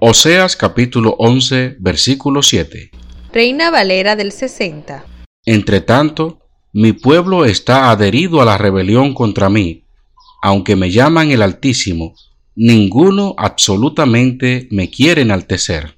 Oseas capítulo 11, versículo 7. Reina Valera del 60. Entre tanto, mi pueblo está adherido a la rebelión contra mí. Aunque me llaman el Altísimo, ninguno absolutamente me quiere enaltecer.